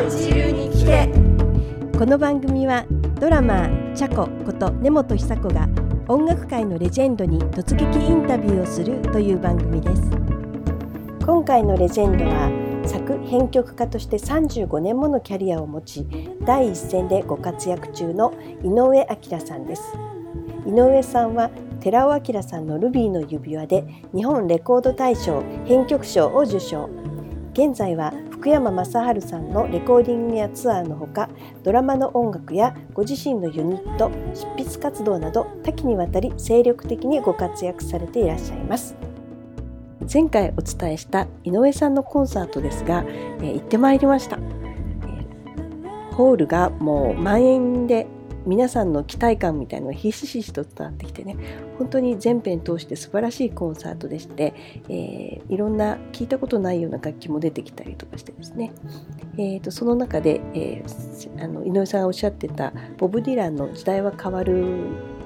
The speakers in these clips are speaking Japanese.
の一流に聞けこの番組はドラマーチャコこと根本久子が音楽界のレジェンドに突撃インタビューをするという番組です。今回のレジェンドは作編曲家として35年ものキャリアを持ち第一線でご活躍中の井上彰さんです。井上さんは寺尾明さんの「ルビーの指輪」で日本レコード大賞編曲賞を受賞。現在は福山雅治さんのレコーディングやツアーのほかドラマの音楽やご自身のユニット執筆活動など多岐にわたり精力的にご活躍されていらっしゃいます。前回お伝えした井上さんのコンサートですが、えー、行ってまいりました、えー、ホールがもう満員で皆さんの期待感みたいのがひしひしと伝わってきてね本当に全編通して素晴らしいコンサートでして、えー、いろんな聞いたことないような楽器も出てきたりとかしてですね、えーと、その中で、えー、あの井上さんがおっしゃってたボブ・ディランの「時代は変わる」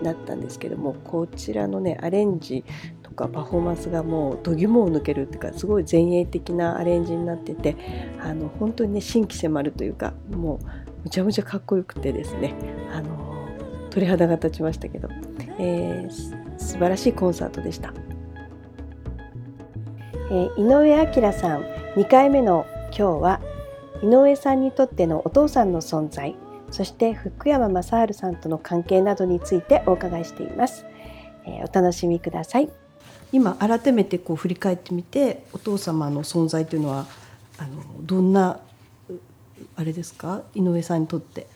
だったんですけどもこちらのねアレンジとかパフォーマンスがもう度肝を抜けるっていうかすごい前衛的なアレンジになっててあの本当にね新規迫るというかもうむちゃむちゃかっこよくてですね。鳥肌が立ちましたけど、えー、素晴らしいコンサートでした、えー、井上彰さん2回目の今日は井上さんにとってのお父さんの存在そして福山雅治さんとの関係などについてお伺いしています、えー、お楽しみください。今改めてこう振り返ってみてお父様の存在というのはあのどんなあれですか？井上さんにとって。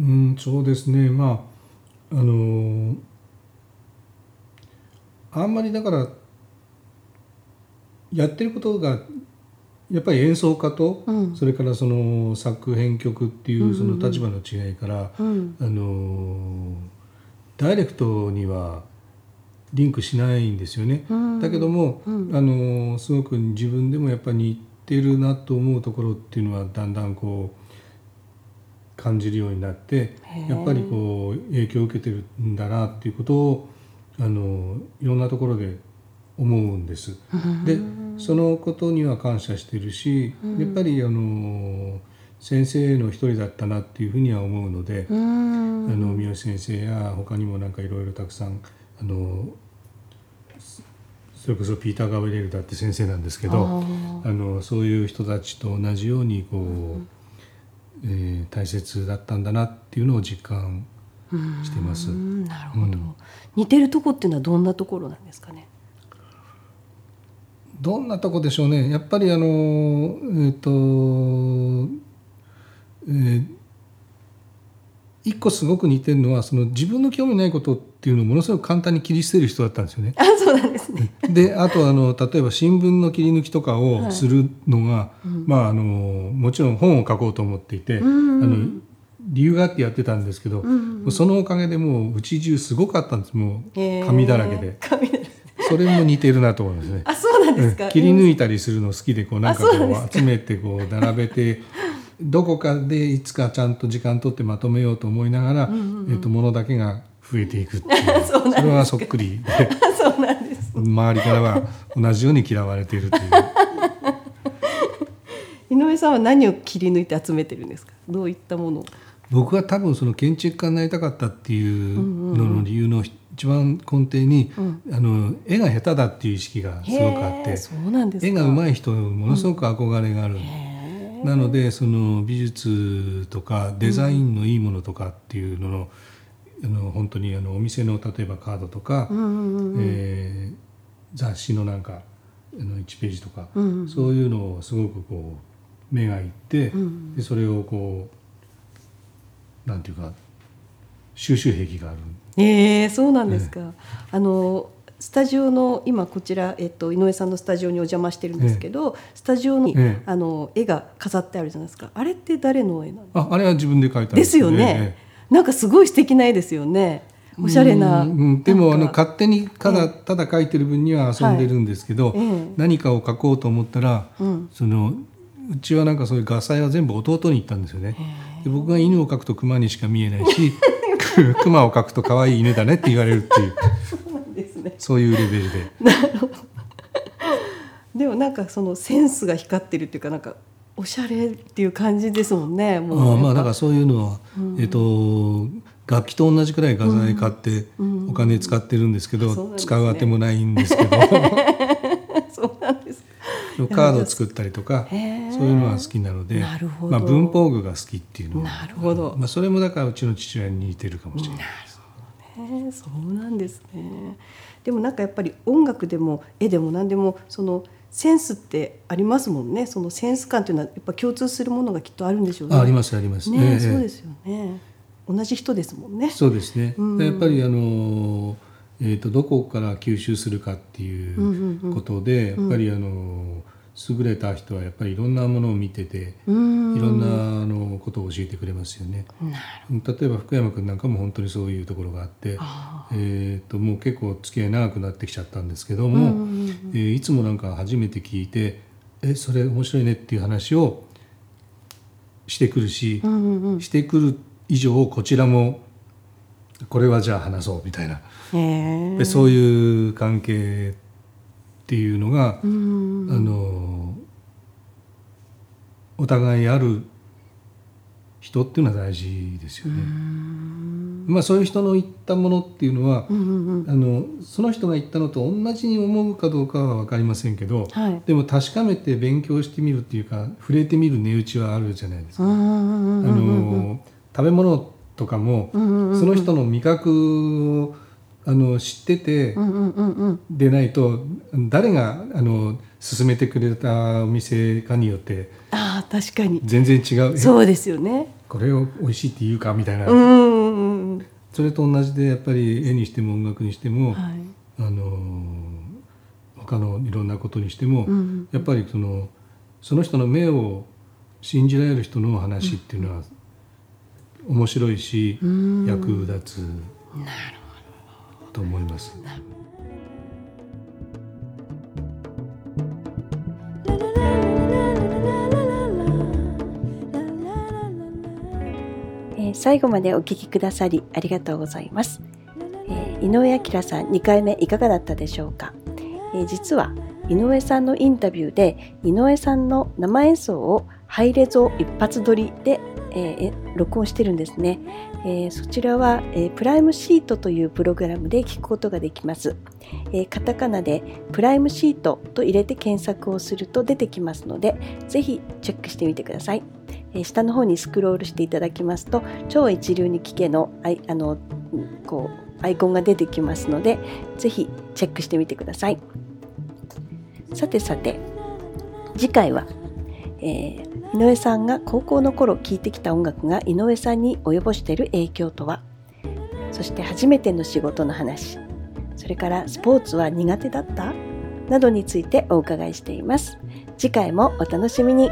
うんそうですね。まああのあんまりだからやってることがやっぱり演奏家と、うん、それからその作編曲っていうその立場の違いから、うん、あのダイレクトにはリンクしないんですよね。うん、だけども、あのすごく自分でもやっぱり似ってるなと思うところっていうのはだんだんこう感じるようになってやっぱりこう影響を受けてるんだなっていうことをあのいろんなところで思うんです。でそのことには感謝してるしやっぱりあの先生の一人だったなっていうふうには思うのであの三好先生や他にもなんかいろいろたくさんあのそれこそピーター・ガブリエルだって先生なんですけどあのそういう人たちと同じようにこう、うん、えー、大切だったんだなっていうのを実感してます。なるほど、うん、似てるとこっていうのはどんなところなんですかね？どんなとこでしょうね。やっぱりあのえっ、ー、と、えー一個すごく似てるのはその自分の興味ないことっていうのをものすごく簡単に切り捨てる人だったんですよね。あそうなんですね。であとあの例えば新聞の切り抜きとかをするのが、はい、まあ、あのもちろん本を書こうと思っていて、うん。うん、あの理由があってやってたんですけど、うんうん、そのおかげでもううち中すごかったんです。もう紙だらけで。それも似てるなと思いますね。あ、そうなんですか。切り抜いたりするの好きで、こうなんかこう集めてこう並べてどこかでいつかちゃんと時間取ってまとめようと思いながら、うんうんうん、えー、とものだけが増えていくっていう。それはそっくり。でそうなんです。周りからは同じように嫌われているという。井上さんは何を切り抜いて集めてるんですか？どういったもの僕は多分その建築家になりたかったっていうのの理由の一番根底に、うん、あの絵が下手だっていう意識がすごくあって絵が上手い人ものすごく憧れがある。うんなのでその美術とかデザインのいいものとかっていうのの,、あの本当にあのお店の例えばカードとか、え雑誌のなんかあの1ページとか、そういうのをすごくこう目がいって、でそれをこうなんていうか収集癖がある。えー、そうなんですか。ね、あのスタジオの今こちら、えっと、井上さんのスタジオにお邪魔してるんですけど、スタジオに、あの絵が飾ってあるじゃないですか。あれって誰の絵なの？ああれは自分で描いたですよね、なんかすごい素敵な絵ですよね。おしゃれな、うん、でもあの勝手にただただ描いてる分には遊んでるんですけど、はい。何かを描こうと思ったら、うん、そのうちはなんかそういう画材は全部弟に行ったんですよね。で僕が犬を描くと熊にしか見えないし 熊を描くと可愛い犬だねって言われるっていう。そういうレベルで。でもなんかそのセンスが光ってるっていうかなんかおしゃれっていう感じですもんね。もう。あまあだからそういうのは、うん、えっ、と楽器と同じくらい画材買ってお金使ってるんですけど、うんうん、使うあてもないんですけど。そうなんです。カードを作ったりとかそういうのは好きなのでまあ、文法具が好きっていうのは。なるほど、まあ、それもだからうちの父親に似てるかもしれないです。ね、そうなんですね。でもなんかやっぱり音楽でも絵でも何でもそのセンスってありますもんね。そのセンス感というのはやっぱ共通するものがきっとあるんでしょうね。ありますあります。ね、えー、そうですよね。同じ人ですもんね。そうですね、うん、やっぱりあのえーと、どこから吸収するかっていうことで、やっぱりあの優れた人はやっぱりいろんなものを見てていろんなことを教えてくれますよね。例えば福山君なんかも本当にそういうところがあってえーと、もう結構付き合い長くなってきちゃったんですけども、えー、いつもなんか初めて聞いて「えそれ面白いね」っていう話をしてくるし、してくる以上こちらもこれはじゃあ話そうみたいな。でそういう関係っていうのが、あのお互いある人っていうのは大事ですよね。まあそういう人の言ったものっていうのは、うんうんうん、あのその人が言ったのと同じに思うかどうかは分かりませんけど、はい、でも確かめて勉強してみるっていうか触れてみる値打ちはあるじゃないですか。あの食べ物とかも、うんうんうん、その人の味覚をあの知っててでないと誰があの勧めてくれたお店かによってあ確かに。全然違う。そうですよね。これを美味しいって言うかみたいな。それと同じでやっぱり絵にしても音楽にしても、はい、あの他のいろんなことにしても、うん、やっぱりそのその人の目を信じられる人の話っていうのは面白いし、役立つ。なると思います。えー、最後までお聞きくださりありがとうございます。えー、井上明さん2回目いかがだったでしょうか、えー、実は井上さんのインタビューで井上さんの生演奏をハイレゾ一発撮りでえー、録音してるんですね、えー、そちらは、えー、プライムシートというプログラムで聞くことができます、えカタカナでプライムシートと入れて検索をすると出てきますのでぜひチェックしてみてください、え下の方にスクロールしていただきますと超一流に聞けのああのこうアイコンが出てきますのでぜひチェックしてみてください。さてさて次回は、えー井上さんが高校の頃聴いてきた音楽が井上さんに及ぼしている影響とは？そして初めての仕事の話。それからスポーツは苦手だった？などについてお伺いしています。次回もお楽しみに。